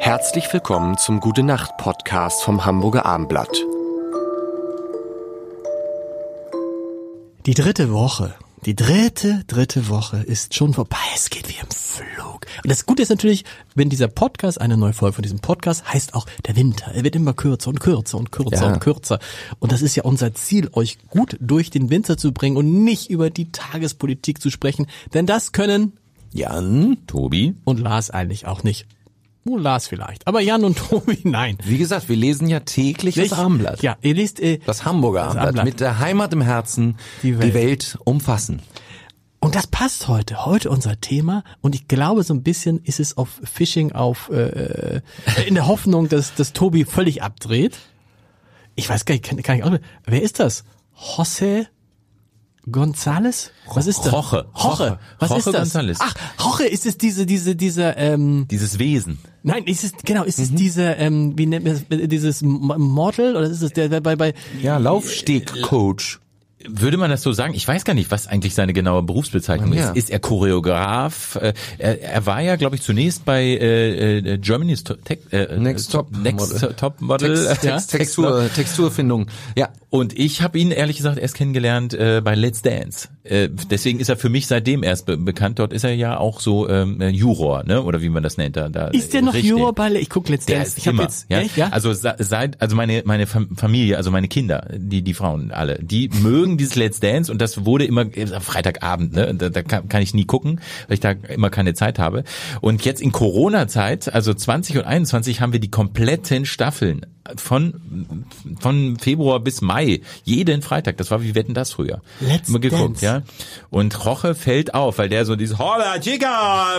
Herzlich willkommen zum Gute Nacht Podcast vom Hamburger Armblatt. Die dritte Woche, die dritte, dritte Woche ist schon vorbei. Es geht wie im Flug. Und das Gute ist natürlich, wenn dieser Podcast, eine neue Folge von diesem Podcast, heißt auch der Winter. Er wird immer kürzer und kürzer und kürzer Ja. und kürzer. Und das ist ja unser Ziel, euch gut durch den Winter zu bringen und nicht über die Tagespolitik zu sprechen. Denn das können Jan, Tobi. und Lars eigentlich auch nicht. Nur Lars vielleicht. Aber Jan und Tobi, nein. Wie gesagt, wir lesen ja täglich das Ich- Armblatt. Ja, ihr liest, äh, Das Hamburger Das. Armblatt. Mit der Heimat im Herzen Die die Welt. Welt, umfassen. Und das passt heute. Heute unser Thema. Und ich glaube, so ein bisschen ist es auf Phishing auf äh, äh, in der Hoffnung, dass, dass Tobi völlig abdreht. Ich weiß gar nicht, kann, kann ich auch nicht. Wer ist das? José González? Was ist das? Roche. Roche. Roche. Was ist Roche das? González. Ach, Roche, ist es diese, diese, diese, ähm, Dieses Wesen. nein, ist es, genau, ist Mhm. es diese, ähm, wie nennt man das, dieses M- Model oder ist es der, der bei, bei, Ja, Laufstegcoach. Würde man das so sagen? Ich weiß gar nicht, was eigentlich seine genaue Berufsbezeichnung Ja. ist. Ist er Choreograf? Äh, Er, er war ja, glaube ich, zunächst bei äh, äh, Germany's Top, Tech, äh, Next Top Next Model. Top Model. Text, Ja. Text, Textur, Texturfindung. Ja. Und ich habe ihn ehrlich gesagt erst kennengelernt äh, bei Let's Dance. Äh, deswegen ist er für mich seitdem erst be bekannt. Dort ist er ja auch so ähm, äh, Juror, ne? Oder wie man das nennt. Da, da ist der noch richtig. Juror bei, ich guck letztens, Der ist ich habe jetzt, ja? ja? Also se- seit, also meine meine Fam- Familie, also meine Kinder, die die Frauen alle, die mögen dieses Let's Dance und das wurde immer äh, Freitagabend, ne? Da, da kann, kann ich nie gucken, weil ich da immer keine Zeit habe. Und jetzt in Corona-Zeit, also 20 und 21, haben wir die kompletten Staffeln von von Februar bis Mai jeden Freitag. Das war wie wetten das früher. Let's immer geguckt, Dance. ja. Und Roche fällt auf, weil der so dieses Hola Chica,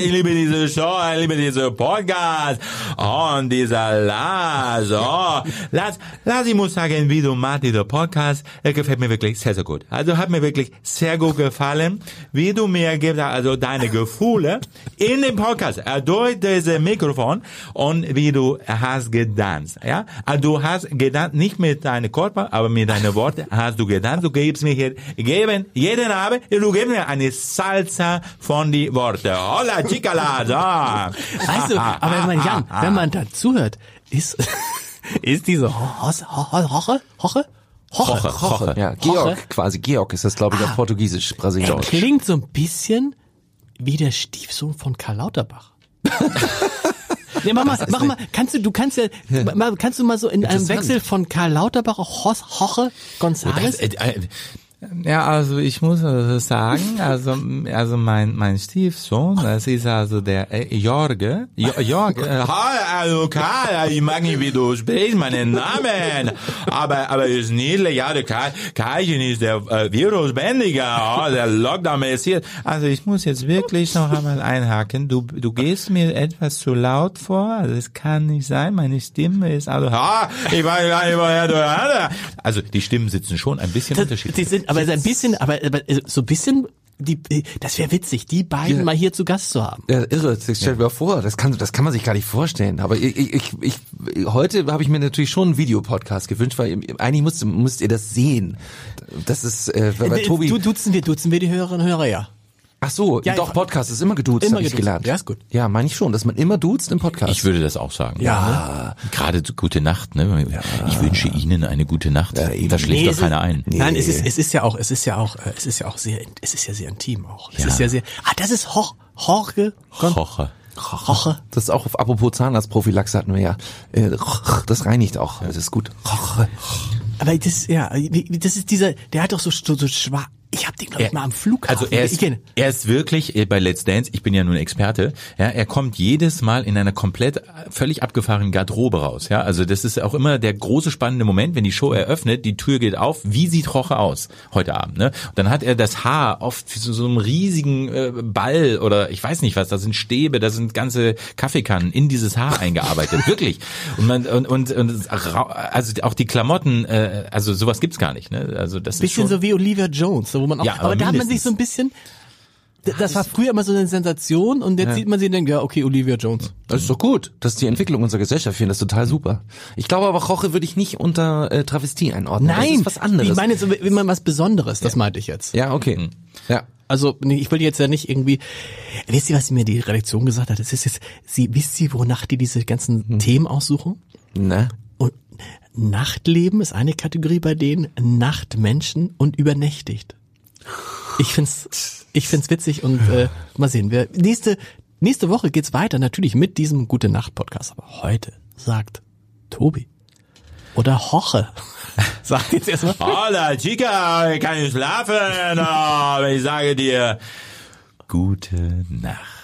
ich liebe diese Show, ich liebe diese Podcast und dieser Lars, oh, Lars, Lars, ich muss sagen, wie du machst, dieser Podcast, er gefällt mir wirklich sehr, sehr gut. Also hat mir wirklich sehr gut gefallen, wie du mir gibst, also deine Gefühle in dem Podcast, durch dieses Mikrofon und wie du hast gedanzt, ja. Also du hast gedanzt, nicht mit deinem Körper, aber mit deinen Worten hast du gedanzt, du gibst mir hier, geben, jeden Abend, du gibst mir eine Salsa von die Worte. Hola, chicala, da. Weißt du, aber wenn man, Jan, wenn man da zuhört, ist, ist diese Hoche, Hoche, Hoche, Hoche, Roche. Ja, Georg quasi. Georg ist das, glaube ich, auf Portugiesisch, er Brasilianisch. klingt so ein bisschen wie der Stiefsohn von Karl Lauterbach. Nee, mach mal, mach mal, kannst du, du kannst ja, mal, kannst du mal so in einem. Wechsel von Karl Lauterbach auf Hos- Hoche González? Äh, äh, Ja, also ich muss also sagen, also also mein mein Stiefsohn, das ist also der äh, Jorge, jo, Jorge. Äh, Hi, also Karl, ich mag nicht, wie du sprichst, meinen Namen. Aber, aber ist niedlich, ja, der Karl, Karlchen ist der äh, Virusbändiger, oh, der Lockdown ist hier. also ich muss jetzt wirklich noch einmal einhaken. Du du gehst mir etwas zu laut vor. Also es kann nicht sein. Meine Stimme ist also. Ah, ich weiß gar nicht, woher du Also, die Stimmen sitzen schon ein bisschen unterschiedlich. Aber so ein bisschen, aber, aber äh, so ein bisschen, die, äh, das wäre witzig, die beiden Ja. mal hier zu Gast zu haben. Ja, irre, das stell dir mal vor, das kann, das kann man sich gar nicht vorstellen. Aber ich, ich, ich, heute habe ich mir natürlich schon einen Videopodcast gewünscht, weil eigentlich müsst, müsst ihr das sehen. Das ist, äh, weil Äh, Tobi. Du, duzen wir, duzen wir die Hörerinnen und Hörer, ja. Ach so, Ja, doch ich- Podcast ist immer geduzt, Immer habe ich geduzt. gelernt. Ja, ist gut. Ja, meine ich schon, dass man immer duzt im Podcast. Ich würde das auch sagen. Ja. Ne? Gerade gute Nacht, ne? Ich wünsche Ihnen eine gute Nacht. eben. da schläft Nee, doch keiner ein. Nein, es ist, es ist ja auch, es ist ja auch, äh, es ist ja auch sehr, es ist ja sehr intim auch. Es Ja. ist ja sehr, ah, das ist Ho Jorge Koche. Jorge. das ist auch auf apropos Zahnarztprophylaxe hatten wir ja. Äh, Das reinigt auch. Das ist gut. Aber das, ja, das ist dieser, der hat doch so, so, so schwarz, ich hab den, glaube ich, Er- mal am Flughafen. Also er ist, er ist wirklich äh, bei Let's Dance, ich bin ja nun Experte, ja, er kommt jedes Mal in einer komplett äh, völlig abgefahrenen Garderobe raus, ja, also das ist auch immer der große spannende Moment, wenn die Show eröffnet, die Tür geht auf, wie sieht Roche aus heute Abend, ne? Und dann hat er das Haar oft wie so, so einem riesigen äh, Ball oder ich weiß nicht was, da sind Stäbe, da sind ganze Kaffeekannen in dieses Haar eingearbeitet, wirklich. Und man und und, und also auch die Klamotten, äh, also sowas gibt's gar nicht, ne? Also das ist bisschen schon, so wie Olivia Jones, so wo man auch, Ja, aber, aber da hat man sich so ein bisschen, das war früher immer so eine Sensation und jetzt sieht man sie und denkt, ja, okay, Olivia Jones. Das ist doch gut. Das ist die Entwicklung unserer Gesellschaft. Ich finde das total super. Ich glaube aber, Roche würde ich nicht unter äh, Travestie einordnen. Das Nein, ist was anderes. ich meine so wie man was Besonderes, das meinte ich jetzt. ja, okay. Ja. Also nee, ich wollte jetzt ja nicht irgendwie. Wisst ihr, was mir die Redaktion gesagt hat? Das ist jetzt, sie wisst ihr, wonach die diese ganzen Hm. Themen aussuchen? Na? Und Nachtleben ist eine Kategorie bei denen, Nachtmenschen und übernächtigt. Ich find's, ich find's witzig und äh, mal sehen. Wir, nächste, nächste Woche geht's weiter, natürlich mit diesem Gute Nacht Podcast. Aber heute sagt Tobi oder Hoche. Sagt jetzt erstmal. Hola, Chica, ich kann nicht schlafen, aber ich sage dir, gute Nacht.